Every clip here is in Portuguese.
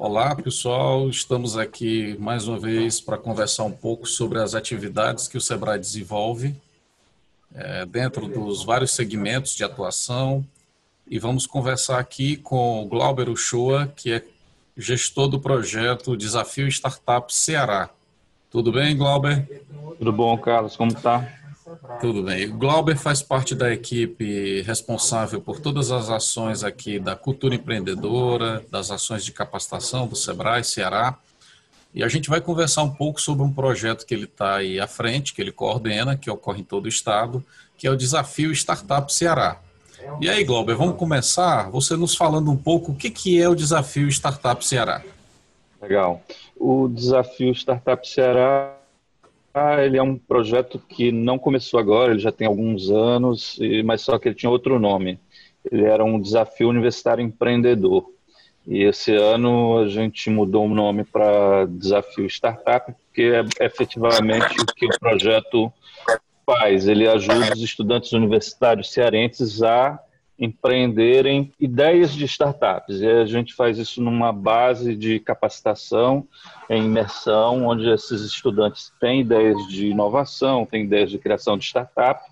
Olá, pessoal. Estamos aqui mais uma vez para conversar um pouco sobre as atividades que o Sebrae desenvolve é, dentro dos vários segmentos de atuação. E vamos conversar aqui com o Glauber Uchoa, que é gestor do projeto Desafio Startup Ceará. Tudo bem, Glauber? Tudo bom, Carlos? Como está? Tudo bem. O Glauber faz parte da equipe responsável por todas as ações aqui da cultura empreendedora, das ações de capacitação do Sebrae Ceará. E a gente vai conversar um pouco sobre um projeto que ele está aí à frente, que ele coordena, que ocorre em todo o estado, que é o Desafio Startup Ceará. E aí, Glauber, vamos começar você nos falando um pouco o que, que é o Desafio Startup Ceará. Legal. O Desafio Startup Ceará ele é um projeto que não começou agora, ele já tem alguns anos, mas só que ele tinha outro nome. Ele era um desafio universitário empreendedor. E esse ano a gente mudou o nome para Desafio Startup, porque é efetivamente o que o projeto faz. Ele ajuda os estudantes universitários cearenses a empreenderem ideias de startups. E a gente faz isso numa base de capacitação, em imersão, onde esses estudantes têm ideias de inovação, têm ideias de criação de startup,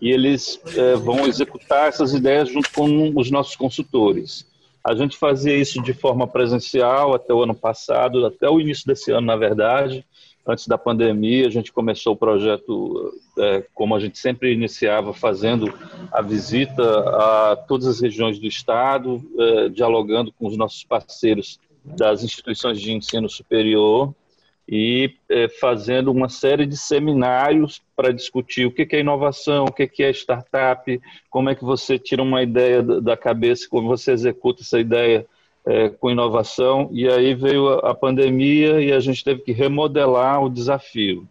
e eles é, vão executar essas ideias junto com os nossos consultores. A gente fazia isso de forma presencial até o ano passado, até o início desse ano, na verdade, antes da pandemia, a gente começou o projeto, é, como a gente sempre iniciava, fazendo a visita a todas as regiões do Estado, é, dialogando com os nossos parceiros das instituições de ensino superior e é, fazendo uma série de seminários para discutir o que é inovação, o que é startup, como é que você tira uma ideia da cabeça, como você executa essa ideia é, com inovação, e aí veio a, a pandemia e a gente teve que remodelar o desafio.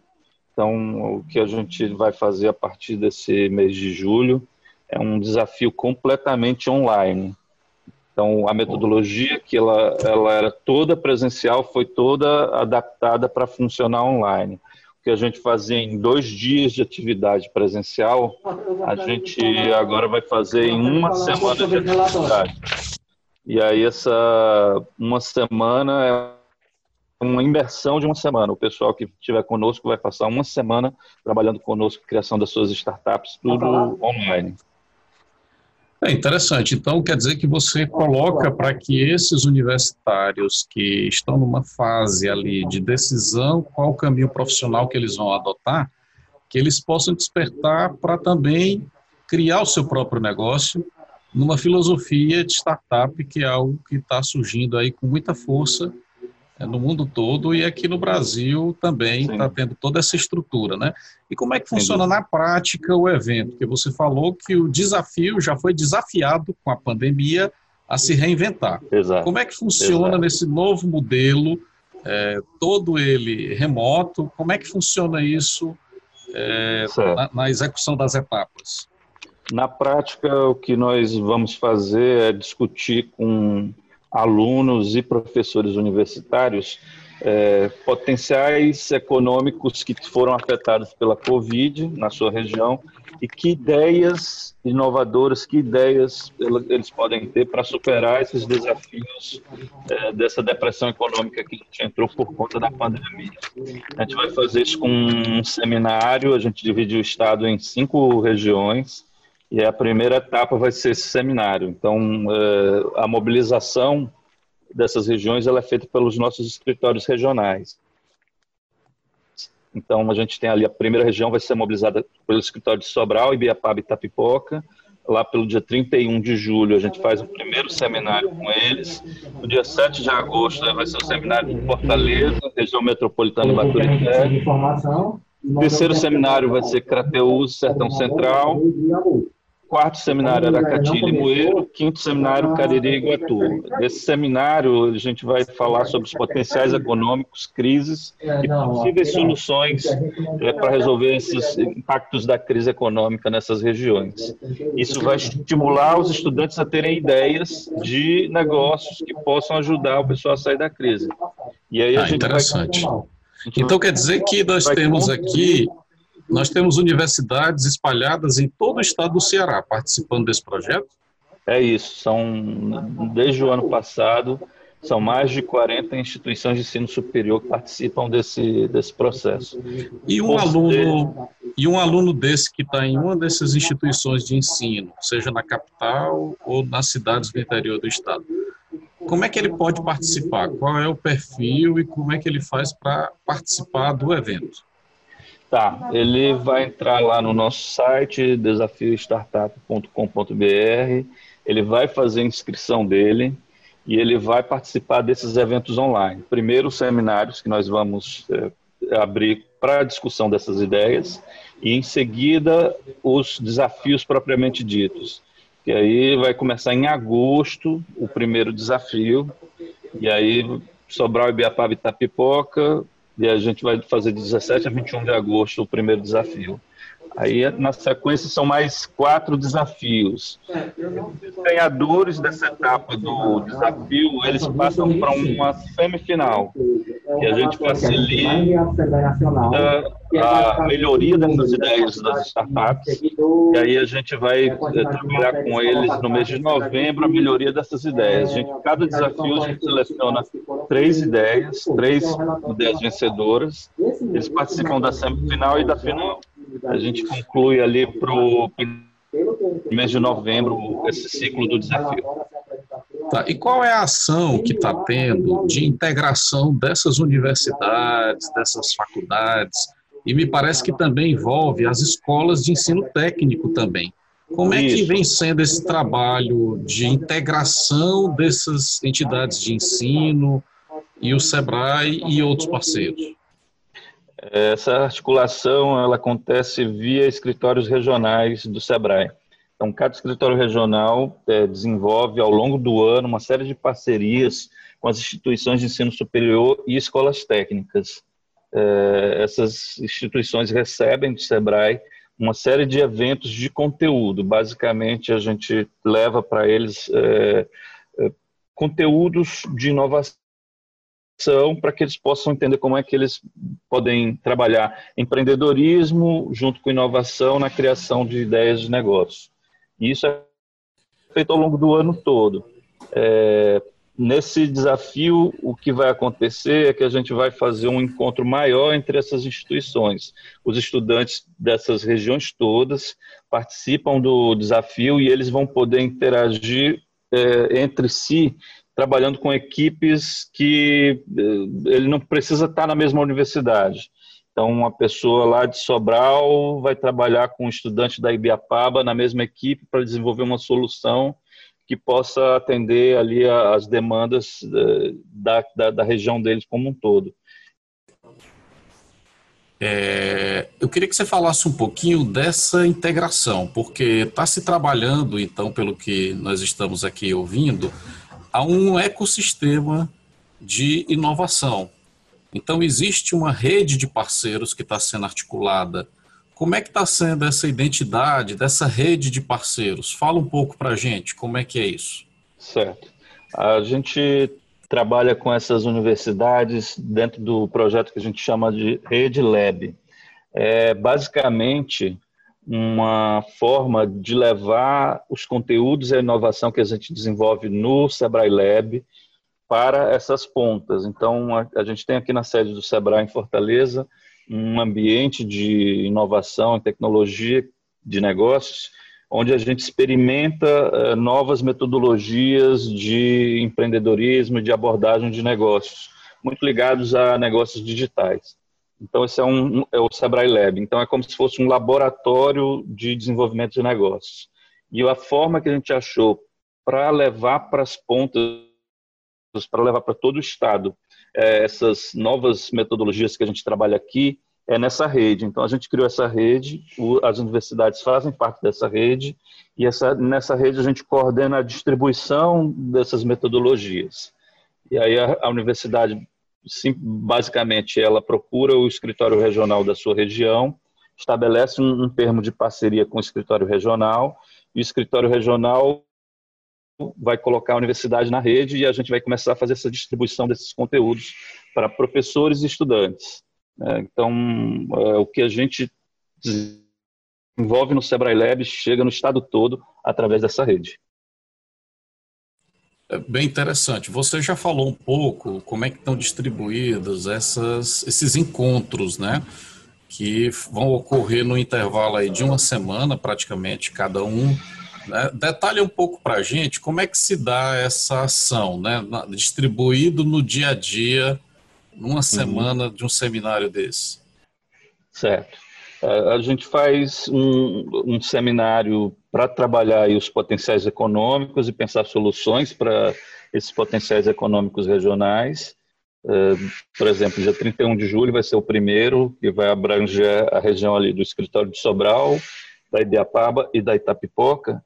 Então, o que a gente vai fazer a partir desse mês de julho é um desafio completamente online. Então, a metodologia que ela, ela era toda presencial foi toda adaptada para funcionar online. O que a gente fazia em dois dias de atividade presencial, a gente agora vai fazer em uma semana de atividade. E aí essa uma semana é uma imersão de uma semana. O pessoal que estiver conosco vai passar uma semana trabalhando conosco, criação das suas startups, tudo online. É interessante. Então, quer dizer que você coloca para que esses universitários que estão numa fase ali de decisão, qual o caminho profissional que eles vão adotar, que eles possam despertar para também criar o seu próprio negócio numa filosofia de startup, que é algo que está surgindo aí com muita força é, no mundo todo e aqui no Brasil também está tendo toda essa estrutura, né? E como é que funciona na prática o evento? Porque você falou que o desafio já foi desafiado com a pandemia a se reinventar. Exato. Como é que funciona Exato. nesse novo modelo, é, todo ele remoto? Como é que funciona isso é, na, na execução das etapas? Na prática, o que nós vamos fazer é discutir com alunos e professores universitários é, potenciais econômicos que foram afetados pela Covid na sua região e que ideias inovadoras, que ideias eles podem ter para superar esses desafios é, dessa depressão econômica que a gente entrou por conta da pandemia. A gente vai fazer isso com um seminário, a gente divide o estado em cinco regiões, e a primeira etapa vai ser esse seminário. Então, é, a mobilização dessas regiões ela é feita pelos nossos escritórios regionais. Então, a gente tem ali a primeira região vai ser mobilizada pelo escritório de Sobral, Ibiapaba e Itapipoca. Lá pelo dia 31 de julho, a gente faz o primeiro seminário com eles. No dia 7 de agosto, vai ser o seminário de Fortaleza, região metropolitana Baturité. O terceiro seminário vai ser Crateús, Sertão Central quarto seminário Aracati e Limoeiro, quinto seminário Cariri e Iguatu. Nesse seminário, a gente vai falar sobre os potenciais econômicos, crises e possíveis soluções é, para resolver esses impactos da crise econômica nessas regiões. Isso vai estimular os estudantes a terem ideias de negócios que possam ajudar o pessoal a sair da crise. E aí a ah, gente interessante. Vai... Então quer dizer que nós temos aqui nós temos universidades espalhadas em todo o estado do Ceará participando desse projeto? É isso, são desde o ano passado São mais de 40 instituições de ensino superior que participam desse, desse processo. E um, aluno, e um aluno desse que está em uma dessas instituições de ensino, seja na capital ou nas cidades do interior do estado, como é que ele pode participar? Qual é o perfil e como é que ele faz para participar do evento? Tá, ele vai entrar lá no nosso site, desafiostartup.com.br, ele vai fazer a inscrição dele e ele vai participar desses eventos online. Primeiro, os seminários que nós vamos é, abrir para a discussão dessas ideias e, em seguida, os desafios propriamente ditos. E aí vai começar em agosto o primeiro desafio, e aí Sobral, Ibiapaba e Itapipoca, e a gente vai fazer de 17 a 21 de agosto o primeiro desafio. Aí, na sequência, são mais quatro desafios. Os ganhadores dessa etapa do desafio, eles passam para uma semifinal, que a gente facilita a melhoria dessas ideias das startups, e aí a gente vai eh, trabalhar com eles no mês de novembro a melhoria dessas ideias. A gente, cada desafio, a gente seleciona três ideias, três ideias vencedoras, eles participam da semifinal e da final a gente conclui ali para o mês de novembro esse ciclo do desafio. Tá. E qual é a ação que está tendo de integração dessas universidades, dessas faculdades? E me parece que também envolve as escolas de ensino técnico também. Como é que vem sendo esse trabalho de integração dessas entidades de ensino e o SEBRAE e outros parceiros? Essa articulação ela acontece via escritórios regionais do SEBRAE. Então, cada escritório regional é, desenvolve ao longo do ano uma série de parcerias com as instituições de ensino superior e escolas técnicas. É, essas instituições recebem do SEBRAE uma série de eventos de conteúdo. Basicamente, a gente leva para eles é, é conteúdos de inovação para que eles possam entender como é que eles podem trabalhar empreendedorismo junto com inovação na criação de ideias de negócio. E isso é feito ao longo do ano todo. É, nesse desafio, o que vai acontecer é que a gente vai fazer um encontro maior entre essas instituições. Os estudantes dessas regiões todas participam do desafio e eles vão poder interagir é, entre si trabalhando com equipes que eh, ele não precisa estar na mesma universidade. Então, uma pessoa lá de Sobral vai trabalhar com um estudante da Ibiapaba na mesma equipe para desenvolver uma solução que possa atender ali as demandas eh, da, da, da região deles como um todo. É, eu queria que você falasse um pouquinho dessa integração, porque está se trabalhando, então, pelo que nós estamos aqui ouvindo, a um ecossistema de inovação. Então, existe uma rede de parceiros que está sendo articulada. Como é que está sendo essa identidade dessa rede de parceiros? Fala um pouco para a gente, como é que é isso? Certo. A gente trabalha com essas universidades dentro do projeto que a gente chama de Rede Lab. É basicamente uma forma de levar os conteúdos e a inovação que a gente desenvolve no Sebrae Lab para essas pontas. Então, a, a gente tem aqui na sede do Sebrae em Fortaleza um ambiente de inovação e tecnologia de negócios, onde a gente experimenta uh, novas metodologias de empreendedorismo, de abordagem de negócios, muito ligados a negócios digitais. Então, esse é, um, é o Sebrae Lab. Então, é como se fosse um laboratório de desenvolvimento de negócios. E a forma que a gente achou para levar para as pontas, para levar para todo o Estado, é, essas novas metodologias que a gente trabalha aqui, é nessa rede. Então, a gente criou essa rede, as universidades fazem parte dessa rede, e essa, nessa rede a gente coordena a distribuição dessas metodologias. E aí a, a universidade sim, basicamente, ela procura o escritório regional da sua região, estabelece um, um termo de parceria com o escritório regional, e o escritório regional vai colocar a universidade na rede e a gente vai começar a fazer essa distribuição desses conteúdos para professores e estudantes. É, então, é, o que a gente desenvolve no Sebrae Lab chega no estado todo através dessa rede. É bem interessante. Você já falou um pouco como é que estão distribuídos essas, esses encontros, né? Que vão ocorrer no intervalo aí de uma semana, praticamente, cada um. Né? Detalhe um pouco para a gente como é que se dá essa ação, né? Distribuído no dia a dia, numa uhum. semana uhum. de um seminário desse. Certo. A gente faz um, um seminário para trabalhar os potenciais econômicos e pensar soluções para esses potenciais econômicos regionais. É, por exemplo, dia 31 de julho vai ser o primeiro, que vai abranger a região ali do escritório de Sobral, da Ibiapaba e da Itapipoca.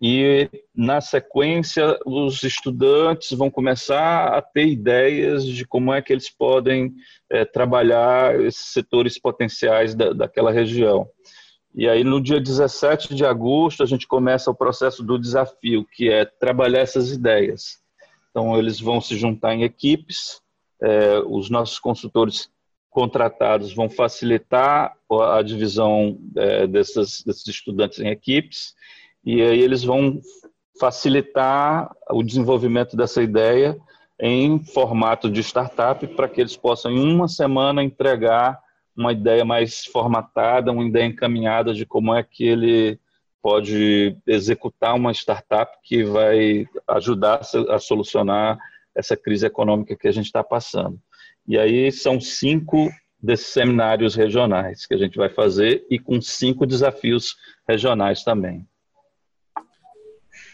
E, na sequência, os estudantes vão começar a ter ideias de como é que eles podem é, trabalhar esses setores potenciais da, daquela região. E aí, no dia 17 de agosto, a gente começa o processo do desafio, que é trabalhar essas ideias. Então, eles vão se juntar em equipes, é, os nossos consultores contratados vão facilitar a divisão é, desses estudantes em equipes, e aí eles vão facilitar o desenvolvimento dessa ideia em formato de startup para que eles possam, em uma semana, entregar uma ideia mais formatada, uma ideia encaminhada de como é que ele pode executar uma startup que vai ajudar a solucionar essa crise econômica que a gente está passando. E aí são cinco desses seminários regionais que a gente vai fazer e com cinco desafios regionais também.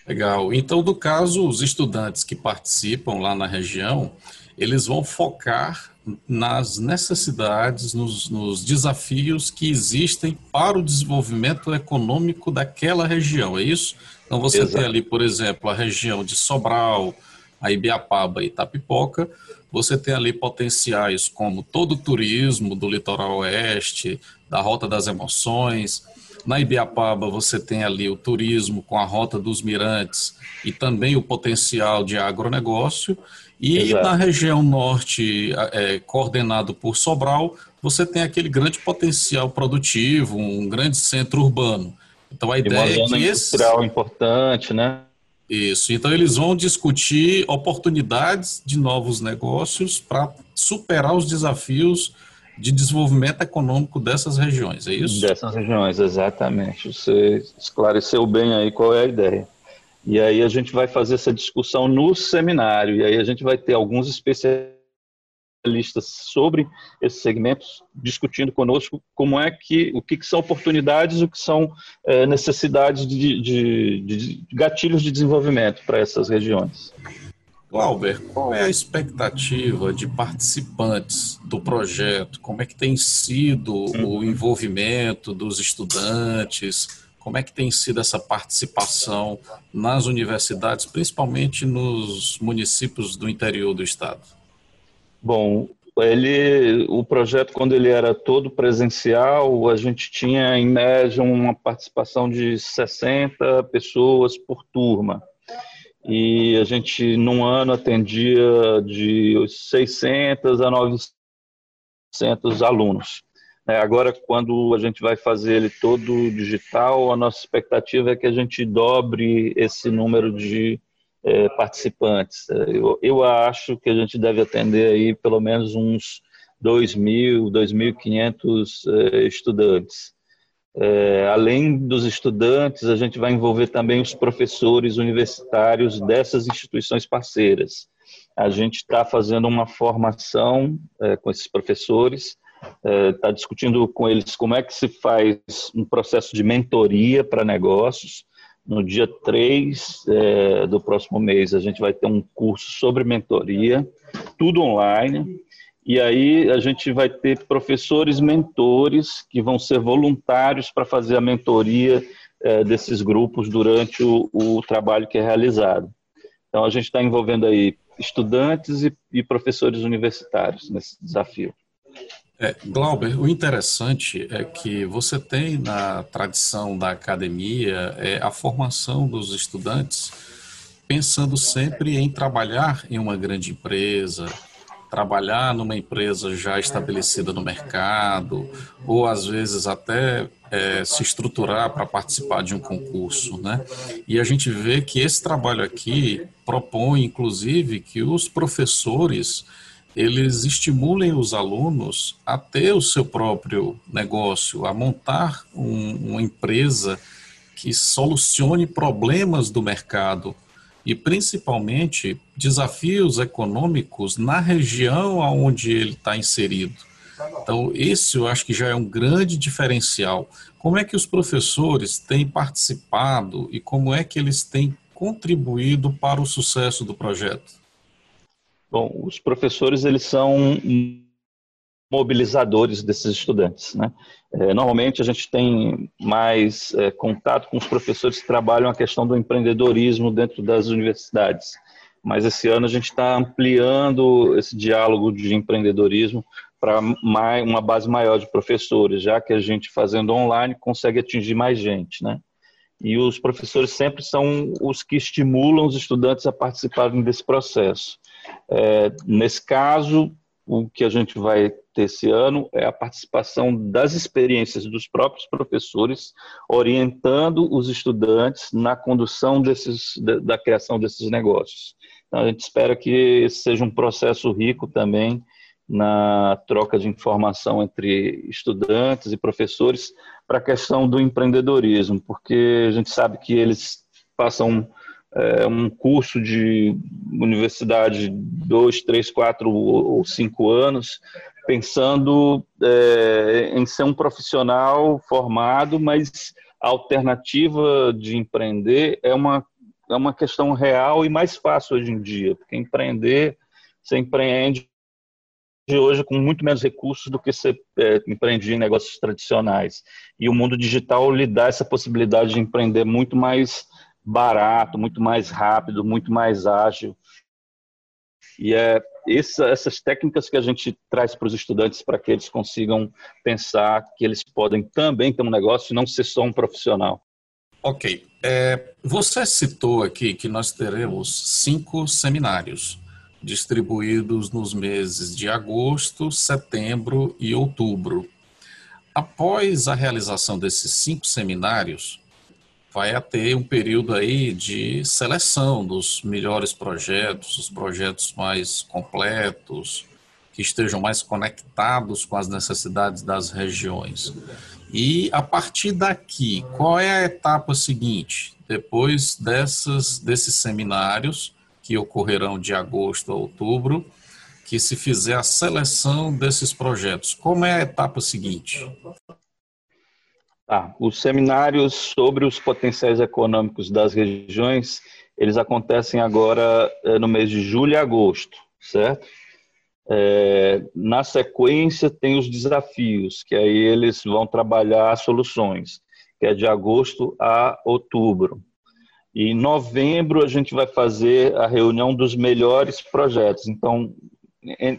Legal. Então, no caso, os estudantes que participam lá na região, eles vão focar nas necessidades, nos, nos, desafios que existem para o desenvolvimento econômico daquela região, é isso? Então, você Exato. tem ali, por exemplo, a região de Sobral, a Ibiapaba e Itapipoca, você tem ali potenciais como todo o turismo do litoral oeste, da Rota das Emoções, na Ibiapaba, você tem ali o turismo com a Rota dos Mirantes e também o potencial de agronegócio. E Exato. na região norte, é, coordenado por Sobral, você tem aquele grande potencial produtivo, um grande centro urbano. Então a e ideia uma zona é que industrial esse... importante, né? Isso. Então eles vão discutir oportunidades de novos negócios para superar os desafios de desenvolvimento econômico dessas regiões, é isso? Dessas regiões, exatamente. Você esclareceu bem aí qual é a ideia. E aí a gente vai fazer essa discussão no seminário, e aí a gente vai ter alguns especialistas sobre esses segmentos discutindo conosco como é que o que, que são oportunidades o que são é, necessidades de, de, de gatilhos de desenvolvimento para essas regiões. Glauber, qual é a expectativa de participantes do projeto? Como é que tem sido o envolvimento dos estudantes? Como é que tem sido essa participação nas universidades, principalmente nos municípios do interior do estado? Bom, ele, o projeto quando ele era todo presencial, a gente tinha em média uma participação de 60 pessoas por turma e a gente, num ano, atendia de 600 a 900 alunos. É, agora, quando a gente vai fazer ele todo digital, a nossa expectativa é que a gente dobre esse número de é, participantes. Eu, eu acho que a gente deve atender aí pelo menos uns 2.000, 2.500 é, estudantes. É, além dos estudantes, a gente vai envolver também os professores universitários dessas instituições parceiras. A gente está fazendo uma formação é, com esses professores, está é, discutindo com eles como é que se faz um processo de mentoria para negócios. No dia 3 é, do próximo mês, a gente vai ter um curso sobre mentoria, tudo online e aí a gente vai ter professores mentores que vão ser voluntários para fazer a mentoria é, desses grupos durante o, o, trabalho que é realizado. Então a gente está envolvendo aí estudantes e, e, professores universitários nesse desafio. É, Glauber, o interessante é que você tem na tradição da academia é, a formação dos estudantes pensando sempre em trabalhar em uma grande empresa, trabalhar numa empresa já estabelecida no mercado, ou às vezes até é, se estruturar para participar de um concurso, né? E a gente vê que esse trabalho aqui propõe, inclusive, que os professores eles estimulem os alunos a ter o seu próprio negócio, a montar um, uma empresa que solucione problemas do mercado e principalmente desafios econômicos na região onde ele está inserido. Então, esse eu acho que já é um grande diferencial. Como é que os professores têm participado e como é que eles têm contribuído para o sucesso do projeto? Bom, os professores eles são mobilizadores desses estudantes, né? É, normalmente a gente tem mais é, contato com os professores que trabalham a questão do empreendedorismo dentro das universidades, mas esse ano a gente está ampliando esse diálogo de empreendedorismo para uma base maior de professores, já que a gente fazendo online consegue atingir mais gente, né? E os professores sempre são os que estimulam os estudantes a participarem desse processo. É, nesse caso, o que a gente vai ter esse ano é a participação das experiências dos próprios professores, orientando os estudantes na condução desses, da, da criação desses negócios. Então, a gente espera que esse seja um processo rico também na troca de informação entre estudantes e professores para a questão do empreendedorismo, porque a gente sabe que eles passam é, um curso de universidade dois, três, quatro ou cinco anos, pensando é, em ser um profissional formado, mas a alternativa de empreender é uma, é uma questão real e mais fácil hoje em dia, porque empreender, você empreende hoje com muito menos recursos do que você é, em negócios tradicionais. E o mundo digital lhe dá essa possibilidade de empreender muito mais barato, muito mais rápido, muito mais ágil. E é essa, essas técnicas que a gente traz para os estudantes para que eles consigam pensar que eles podem também ter um negócio e não ser só um profissional. Ok. É, você citou aqui que nós teremos cinco seminários distribuídos nos meses de agosto, setembro e outubro. Após a realização desses cinco seminários, vai ter um período aí de seleção dos melhores projetos, os projetos mais completos, que estejam mais conectados com as necessidades das regiões. E a partir daqui, qual é a etapa seguinte? Depois dessas, desses seminários, que ocorrerão de agosto a outubro, que se fizer a seleção desses projetos, como é a etapa seguinte? Ah, os seminários sobre os potenciais econômicos das regiões, eles acontecem agora é, no mês de julho e agosto, certo? É, na sequência tem os desafios, que aí eles vão trabalhar soluções, que é de agosto a outubro. E em novembro a gente vai fazer a reunião dos melhores projetos. Então,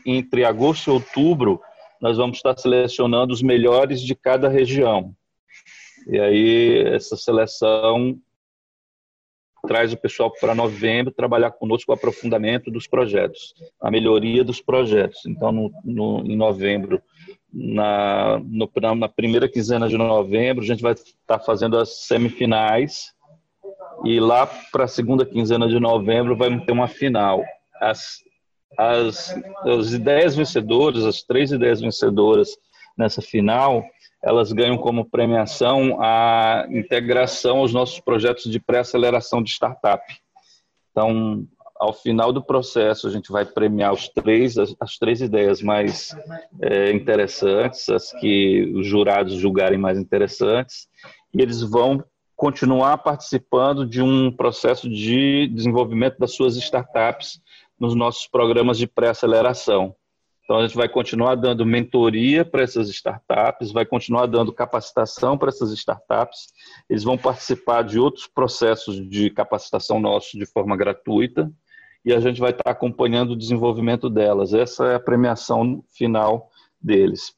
entre agosto e outubro, nós vamos estar selecionando os melhores de cada região. E aí essa seleção traz o pessoal para novembro trabalhar conosco o aprofundamento dos projetos, a melhoria dos projetos. Então, no, no, em novembro, na, no, na primeira quinzena de novembro, a gente vai estar tá fazendo as semifinais e lá para a segunda quinzena de novembro vai ter uma final. As, as, as ideias vencedoras, as três ideias vencedoras nessa final, elas ganham como premiação a integração aos nossos projetos de pré-aceleração de startup. Então, ao final do processo, a gente vai premiar os três, as, as três ideias mais é, interessantes, as que os jurados julgarem mais interessantes, e eles vão continuar participando de um processo de desenvolvimento das suas startups nos nossos programas de pré-aceleração. Então, a gente vai continuar dando mentoria para essas startups, vai continuar dando capacitação para essas startups. Eles vão participar de outros processos de capacitação nossos de forma gratuita e a gente vai estar acompanhando o desenvolvimento delas. Essa é a premiação final deles.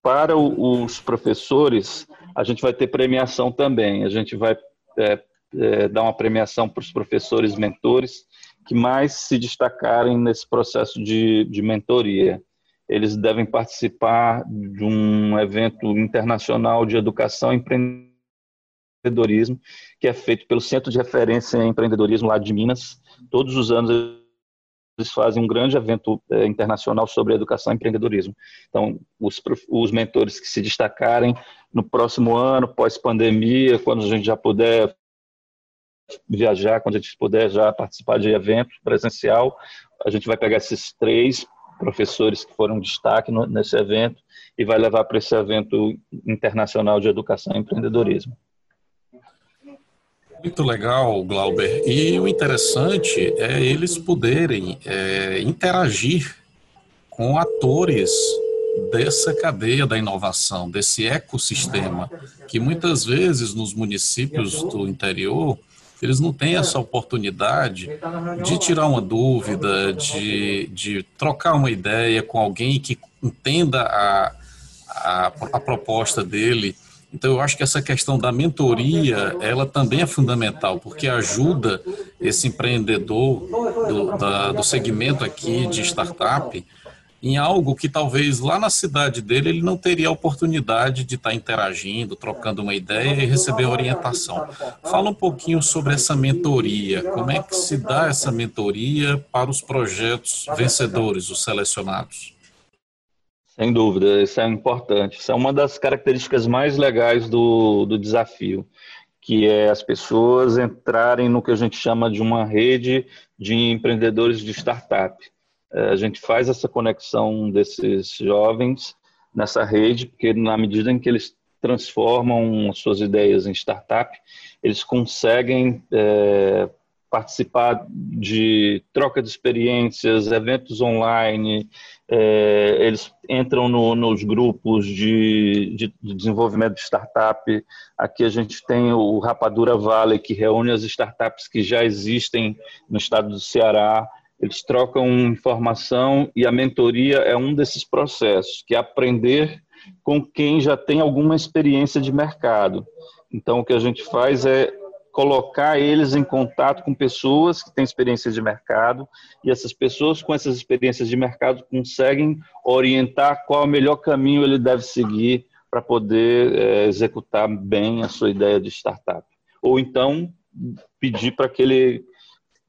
Para os professores, a gente vai ter premiação também. A gente vai é, é, dar uma premiação para os professores mentores que mais se destacarem nesse processo de, de mentoria. Eles devem participar de um evento internacional de educação e empreendedorismo, que é feito pelo Centro de Referência em Empreendedorismo lá de Minas. Todos os anos eles fazem um grande evento é, internacional sobre educação e empreendedorismo. Então, os, os mentores que se destacarem no próximo ano, pós-pandemia, quando a gente já puder viajar, quando a gente puder já participar de evento presencial, a gente vai pegar esses três professores que foram destaque no, nesse evento e vai levar para esse evento internacional de educação e empreendedorismo. Muito legal, Glauber. E o interessante é eles poderem é, interagir com atores dessa cadeia da inovação, desse ecossistema, que muitas vezes nos municípios do interior eles não têm essa oportunidade de tirar uma dúvida, de, de trocar uma ideia com alguém que entenda a, a, a proposta dele. Então, eu acho que essa questão da mentoria, ela também é fundamental, porque ajuda esse empreendedor do, da, do segmento aqui de startup em algo que talvez lá na cidade dele ele não teria a oportunidade de estar interagindo, trocando uma ideia e receber orientação. Fala um pouquinho sobre essa mentoria, como é que se dá essa mentoria para os projetos vencedores, os selecionados? Sem dúvida, isso é importante. Isso é uma das características mais legais do, do desafio, que é as pessoas entrarem no que a gente chama de uma rede de empreendedores de startup. É, a gente faz essa conexão desses jovens nessa rede, porque na medida em que eles transformam suas ideias em startup, eles conseguem é, participar de troca de experiências, eventos online, é, eles entram no, nos grupos de, de, de, desenvolvimento de startup. Aqui a gente tem o Rapadura Valley, que reúne as startups que já existem no estado do Ceará eles trocam informação e a mentoria é um desses processos, que é aprender com quem já tem alguma experiência de mercado. Então, o que a gente faz é colocar eles em contato com pessoas que têm experiência de mercado e essas pessoas com essas experiências de mercado conseguem orientar qual é o melhor caminho ele deve seguir para poder é, executar bem a sua ideia de startup. Ou então pedir para que ele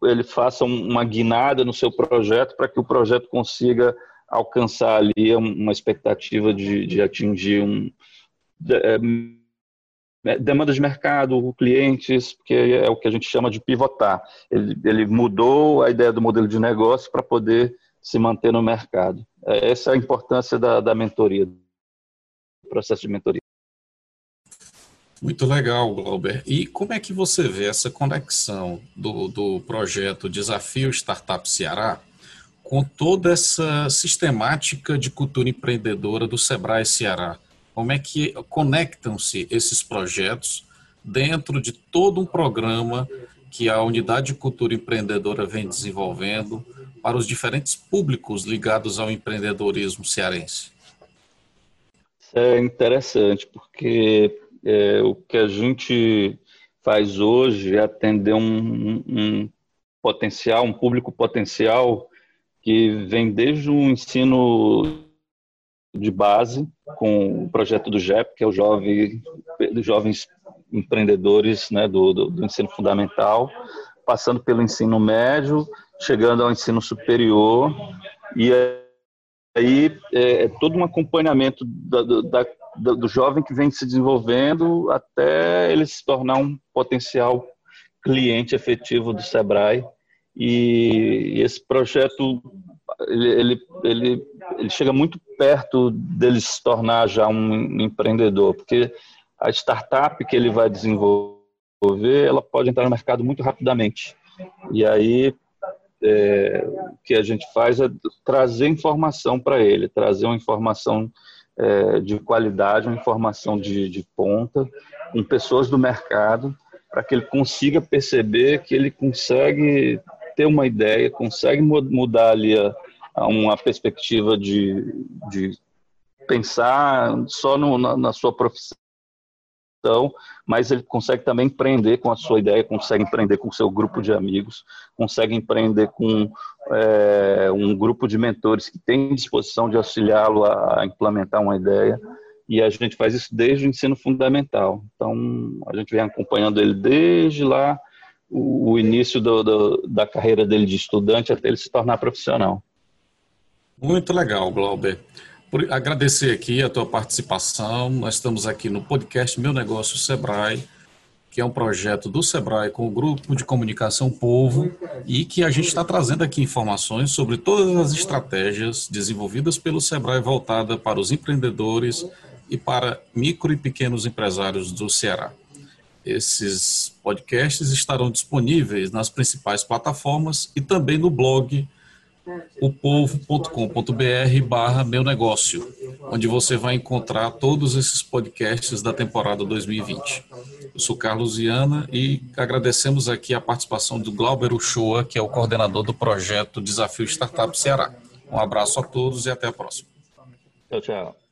ele faça uma guinada no seu projeto para que o projeto consiga alcançar ali uma expectativa de, de atingir um, é, é, demanda de mercado, clientes, porque é o que a gente chama de pivotar. Ele, ele mudou a ideia do modelo de negócio para poder se manter no mercado. É, essa é a importância da, da mentoria, do processo de mentoria. Muito legal, Glauber. E como é que você vê essa conexão do, do projeto Desafio Startup Ceará com toda essa sistemática de cultura empreendedora do Sebrae Ceará? Como é que conectam-se esses projetos dentro de todo um programa que a Unidade de Cultura Empreendedora vem desenvolvendo para os diferentes públicos ligados ao empreendedorismo cearense? É interessante, porque é, o que a gente faz hoje é atender um, um potencial, um público potencial que vem desde o ensino de base, com o projeto do JEP, que é o Jovem, Jovens Empreendedores né, do, do, do ensino fundamental, passando pelo ensino médio, chegando ao ensino superior, e aí é, é todo um acompanhamento da, da, do, do jovem que vem se desenvolvendo até ele se tornar um potencial cliente efetivo do Sebrae. E, esse projeto ele, ele, ele, ele, chega muito perto dele se tornar já um empreendedor, porque a startup que ele vai desenvolver, ela pode entrar no mercado muito rapidamente. E aí é, o que a gente faz é trazer informação para ele, trazer uma informação é, de qualidade, uma informação de, de ponta, com pessoas do mercado, para que ele consiga perceber que ele consegue ter uma ideia, consegue mudar ali a, a uma perspectiva de, de pensar só no, na, na, sua profissão mas ele consegue também empreender com a sua ideia, consegue empreender com o seu grupo de amigos, consegue empreender com é, um grupo de mentores que tem disposição de auxiliá-lo a implementar uma ideia. E a gente faz isso desde o ensino fundamental. Então, a gente vem acompanhando ele desde lá, o, o início do, do, da carreira dele de estudante até ele se tornar profissional. Muito legal, Glauber. Por agradecer aqui a tua participação. Nós estamos aqui no podcast Meu Negócio Sebrae, que é um projeto do Sebrae com o Grupo de Comunicação Povo e que a gente está trazendo aqui informações sobre todas as estratégias desenvolvidas pelo Sebrae voltada para os empreendedores e para micro e pequenos empresários do Ceará. Esses podcasts estarão disponíveis nas principais plataformas e também no blog opovo.com.br barra meu negócio, onde você vai encontrar todos esses podcasts da temporada 2020. Eu sou Carlos Viana e agradecemos aqui a participação do Glauber Uchoa, que é o coordenador do projeto Desafio Startup Ceará. Um abraço a todos e até a próxima. Tchau, tchau.